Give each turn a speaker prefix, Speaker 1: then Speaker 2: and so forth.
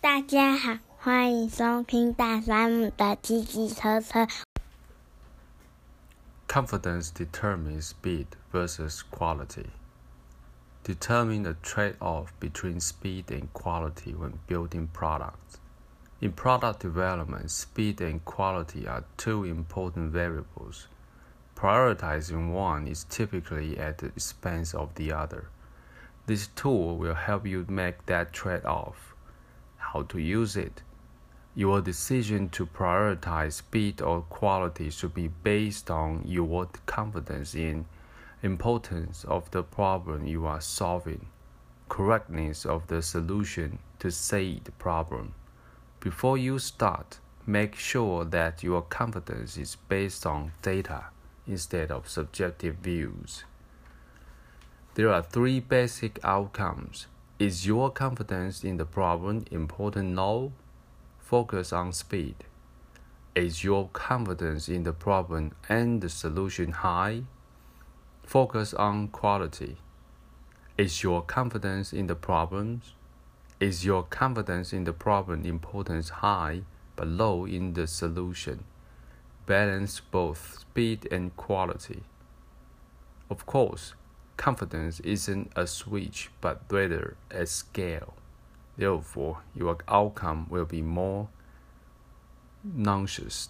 Speaker 1: 大家好，欢迎收听大山姆的叽叽车车。
Speaker 2: Confidence determines speed versus quality. Determine the trade off between speed and quality when building products. In product development, speed and quality are two important variables. Prioritizing one is typically at the expense of the other. This tool will help you make that trade off. How to use it? Your decision to prioritize speed or quality should be based on your confidence in importance of the problem you are solving, correctness of the solution to say the problem. Before you start, make sure that your confidence is based on data instead of subjective views. There are three basic outcomes. Is your confidence in the problem important? No. Focus on speed. Is your confidence in the problem and the solution high? Focus on quality. Is your confidence in the problems? Is your confidence in the problem importance high but low in the solution? Balance both speed and quality. Of course, confidence isn't a switch but rather a scale. Therefore, your outcome will be more nauseous